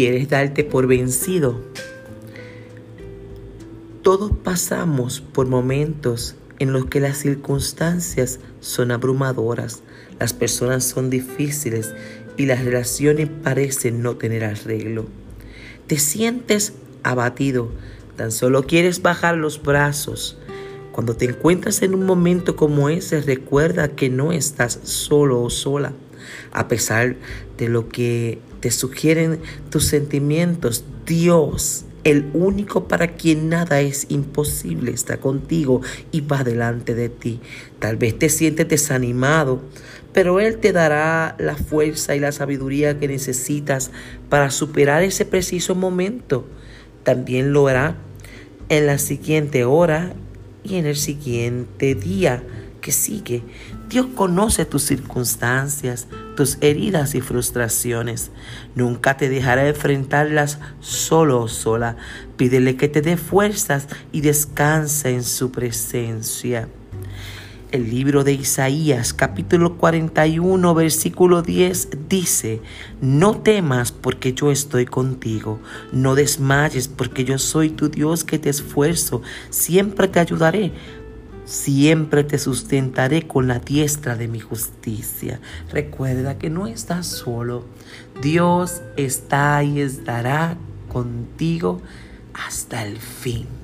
quieres darte por vencido. Todos pasamos por momentos en los que las circunstancias son abrumadoras, las personas son difíciles y las relaciones parecen no tener arreglo. Te sientes abatido, tan solo quieres bajar los brazos. Cuando te encuentras en un momento como ese, recuerda que no estás solo o sola. A pesar de lo que te sugieren tus sentimientos, Dios, el único para quien nada es imposible, está contigo y va delante de ti. Tal vez te sientes desanimado, pero Él te dará la fuerza y la sabiduría que necesitas para superar ese preciso momento. También lo hará en la siguiente hora y en el siguiente día que sigue. Dios conoce tus circunstancias, tus heridas y frustraciones. Nunca te dejará enfrentarlas solo o sola. Pídele que te dé fuerzas y descansa en su presencia. El libro de Isaías capítulo 41 versículo 10 dice, no temas porque yo estoy contigo, no desmayes porque yo soy tu Dios que te esfuerzo, siempre te ayudaré Siempre te sustentaré con la diestra de mi justicia. Recuerda que no estás solo. Dios está y estará contigo hasta el fin.